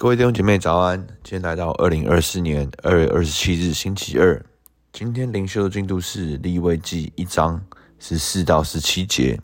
各位弟兄姐妹早安，今天来到二零二四年二月二十七日星期二。今天灵修的进度是利未记一章十四到十七节，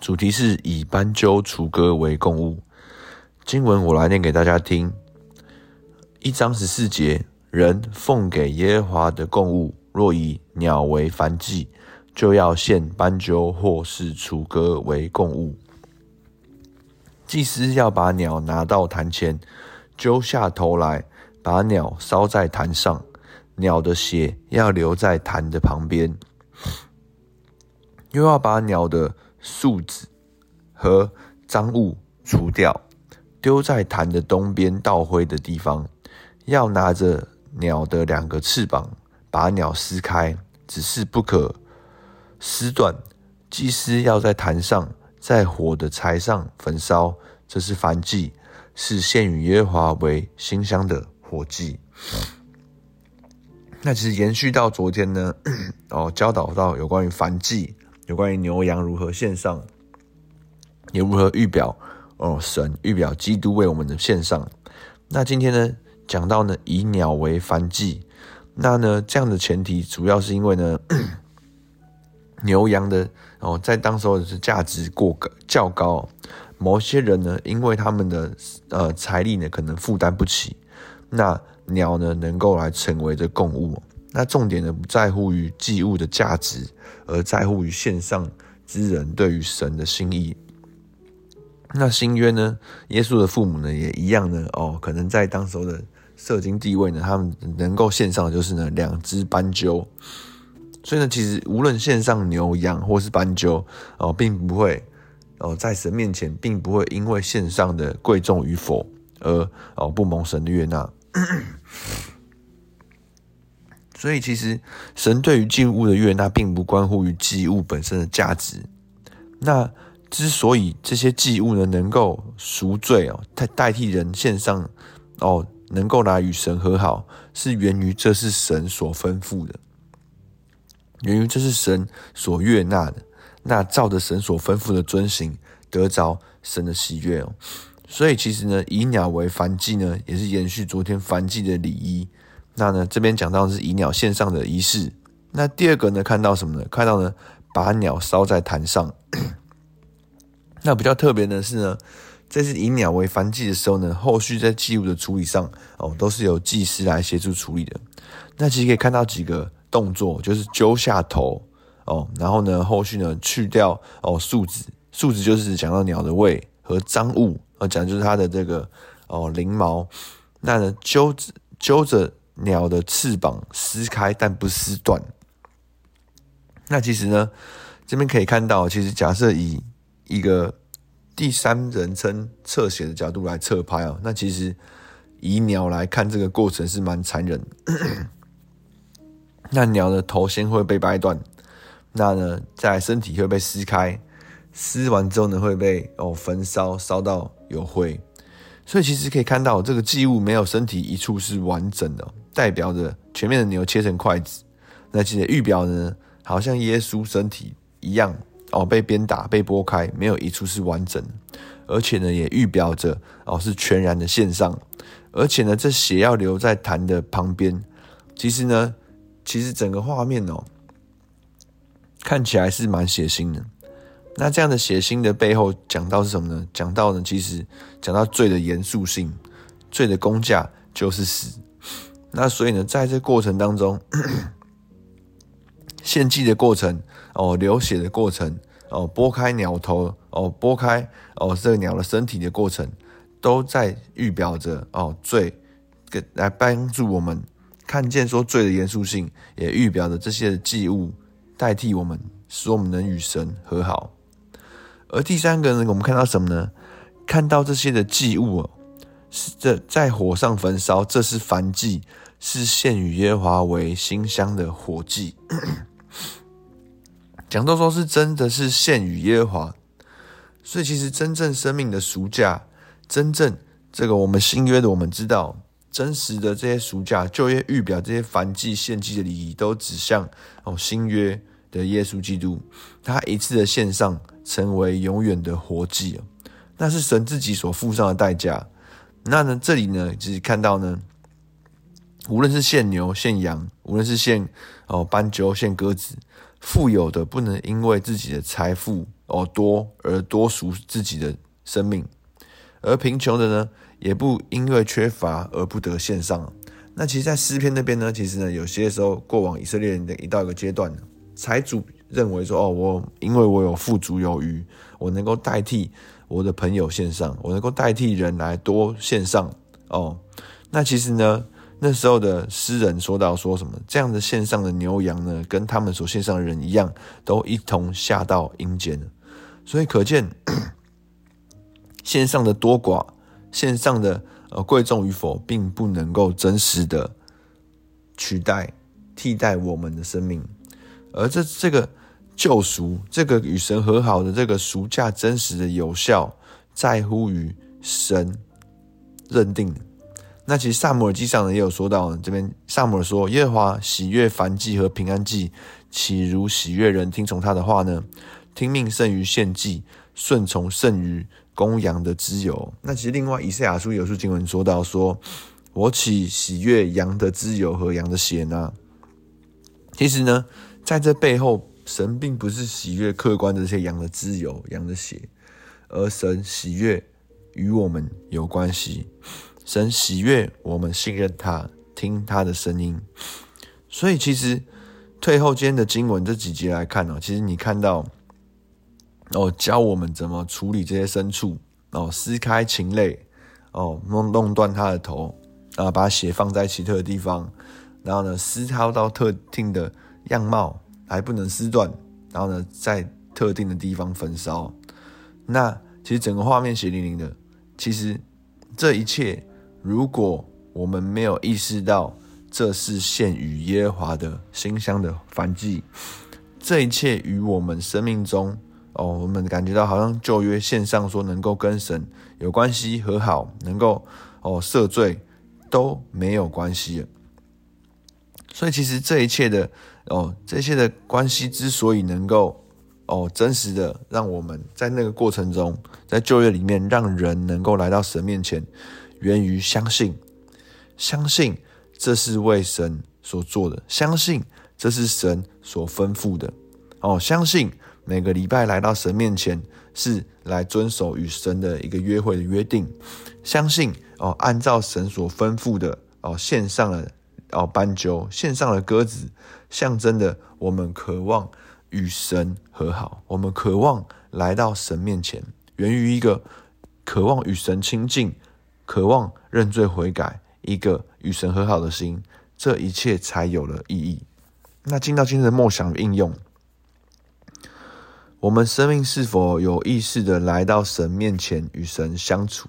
主题是以斑鸠雏鸽为供物。经文我来念给大家听。一章十四节，人奉给耶和华的供物，若以鸟为燔祭，就要献斑鸠或是雏鸽为供物。祭司要把鸟拿到坛前，揪下头来，把鸟烧在坛上。鸟的血要留在坛的旁边，又要把鸟的嗉子和脏物除掉，丢在坛的东边倒灰的地方。要拿着鸟的两个翅膀，把鸟撕开，只是不可撕断。祭司要在坛上。在火的柴上焚烧，这是燔祭，是献与耶和华为馨香的火祭。那其实延续到昨天呢，哦，教导到有关于燔祭，有关于牛羊如何献上，也如何预表哦，神预表基督为我们的献上。那今天呢，讲到呢，以鸟为燔祭，那呢，这样的前提主要是因为呢。牛羊的哦，在当时候是价值过高较高，某些人呢，因为他们的呃财力呢，可能负担不起，那鸟呢，能够来成为这供物。那重点呢，不在乎于祭物的价值，而在乎于献上之人对于神的心意。那新约呢，耶稣的父母呢，也一样呢，哦，可能在当时候的社经地位呢，他们能够献上的就是呢，两只斑鸠。所以呢，其实无论献上牛羊或是斑鸠哦，并不会哦，在神面前，并不会因为献上的贵重与否而哦不蒙神的悦纳。所以，其实神对于祭物的悦纳，并不关乎于祭物本身的价值。那之所以这些祭物呢，能够赎罪哦，代代替人献上哦，能够来与神和好，是源于这是神所吩咐的。源于这是神所悦纳的，那照着神所吩咐的遵行，得着神的喜悦哦。所以其实呢，以鸟为燔祭呢，也是延续昨天燔祭的礼仪。那呢，这边讲到是以鸟献上的仪式。那第二个呢，看到什么呢？看到呢，把鸟烧在坛上。那比较特别的是呢，这次以鸟为燔祭的时候呢，后续在祭物的处理上哦，都是由祭司来协助处理的。那其实可以看到几个。动作就是揪下头哦，然后呢，后续呢去掉哦树脂树脂就是讲到鸟的胃和脏物，呃，讲就是它的这个哦翎毛。那呢揪着揪着鸟的翅膀撕开，但不撕断。那其实呢，这边可以看到，其实假设以一个第三人称侧写的角度来侧拍哦，那其实以鸟来看这个过程是蛮残忍。那鸟的头先会被掰断，那呢，在身体会被撕开，撕完之后呢，会被哦焚烧，烧到有灰。所以其实可以看到，这个祭物没有身体一处是完整的，代表着前面的牛切成筷子。那其实预表呢，好像耶稣身体一样哦，被鞭打、被剥开，没有一处是完整。而且呢，也预表着哦是全然的献上。而且呢，这血要留在坛的旁边。其实呢。其实整个画面哦，看起来是蛮血腥的。那这样的血腥的背后讲到是什么呢？讲到呢，其实讲到罪的严肃性，罪的工价就是死。那所以呢，在这过程当中，献祭的过程哦，流血的过程哦，剥开鸟头哦，剥开哦这个鸟的身体的过程，都在预表着哦罪，给来帮助我们。看见说罪的严肃性，也预表着这些的祭物代替我们，使我们能与神和好。而第三个呢，我们看到什么呢？看到这些的祭物哦，是这在火上焚烧，这是燔祭，是献与耶和华为馨香的火祭。讲到说是真的是献与耶和华，所以其实真正生命的赎价，真正这个我们新约的，我们知道。真实的这些赎价，就业预表这些燔祭献祭的礼仪，都指向哦新约的耶稣基督，他一次的献上，成为永远的活祭，那是神自己所付上的代价。那呢，这里呢，其实看到呢，无论是献牛、献羊，无论是献哦斑鸠、献鸽子，富有的不能因为自己的财富哦多而多赎自己的生命，而贫穷的呢，也不因为缺乏而不得献上。那其实，在诗篇那边呢，其实呢，有些时候过往以色列人的一到一个阶段，财主认为说，哦，我因为我有富足有余，我能够代替我的朋友献上，我能够代替人来多献上。哦，那其实呢，那时候的诗人说到说什么，这样的献上的牛羊呢，跟他们所献上的人一样，都一同下到阴间了。所以可见，献上的多寡，线上的。呃，贵重与否，并不能够真实的取代、替代我们的生命，而这这个救赎，这个与神和好的这个赎价，真实的有效，在乎于神认定。那其实撒母耳记上呢也有说到，这边撒母耳说：“耶和华喜悦燔祭和平安祭，岂如喜悦人听从他的话呢？听命胜于献祭，顺从胜于。”公羊的脂油，那其实另外以赛亚书有书经文说到说，我岂喜悦羊的脂油和羊的血呢？其实呢，在这背后，神并不是喜悦客观的这些羊的脂油、羊的血，而神喜悦与我们有关系。神喜悦我们信任他，听他的声音。所以其实退后间的经文这几节来看哦，其实你看到。哦，教我们怎么处理这些牲畜哦，撕开禽类哦，弄弄断它的头啊，把血放在奇特的地方，然后呢，撕掏到特定的样貌，还不能撕断，然后呢，在特定的地方焚烧。那其实整个画面血淋淋的。其实这一切，如果我们没有意识到这是献与耶和华的馨香的燔祭，这一切与我们生命中。哦，我们感觉到好像旧约线上说能够跟神有关系和好，能够哦赦罪都没有关系了。所以其实这一切的哦，这些的关系之所以能够哦真实的让我们在那个过程中，在旧约里面让人能够来到神面前，源于相信，相信这是为神所做的，相信这是神所吩咐的，哦，相信。每个礼拜来到神面前，是来遵守与神的一个约会的约定。相信哦，按照神所吩咐的哦，献上了哦斑鸠，献上了鸽子，象征的我们渴望与神和好，我们渴望来到神面前，源于一个渴望与神亲近、渴望认罪悔改、一个与神和好的心，这一切才有了意义。那进到今天的梦想应用。我们生命是否有意识的来到神面前与神相处，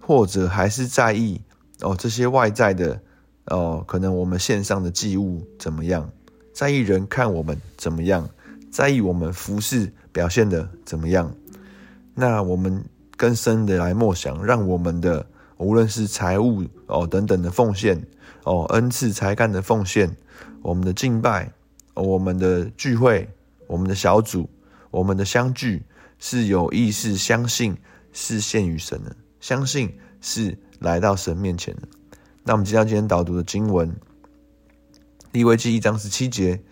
或者还是在意哦这些外在的哦，可能我们线上的祭物怎么样？在意人看我们怎么样？在意我们服侍表现的怎么样？那我们更深的来默想，让我们的无论是财务哦等等的奉献哦，恩赐才干的奉献，我们的敬拜，我们的聚会。我们的小组，我们的相聚是有意识相信是献于神的，相信是来到神面前的。那我们接到今天导读的经文，利未记一章十七节，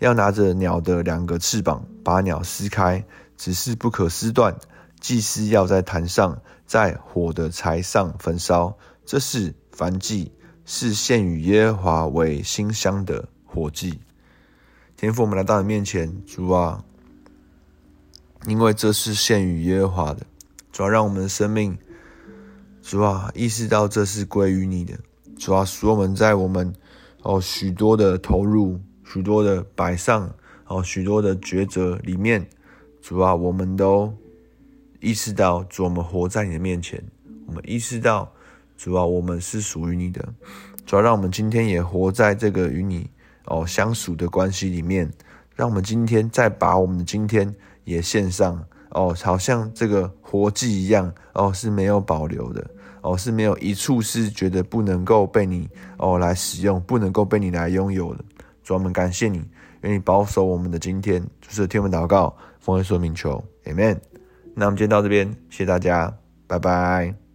要拿着鸟的两个翅膀，把鸟撕开，只是不可撕断。祭司要在坛上，在火的柴上焚烧，这是燔祭，是献与耶和华为馨香的火祭。天父，我们来到你面前，主啊，因为这是献与耶和华的，主啊，让我们的生命，主啊，意识到这是归于你的，主啊，使我们在我们哦许多的投入、许多的摆上、哦许多的抉择里面，主啊，我们都意识到，主，我们活在你的面前，我们意识到，主啊，我们是属于你的，主啊，让我们今天也活在这个与你。哦，相处的关系里面，让我们今天再把我们的今天也献上哦，好像这个活祭一样哦，是没有保留的哦，是没有一处是觉得不能够被你哦来使用，不能够被你来拥有的。主，我们感谢你，愿你保守我们的今天，就是天父祷告，奉耶稣名求，Amen。那我们今天到这边，谢谢大家，拜拜。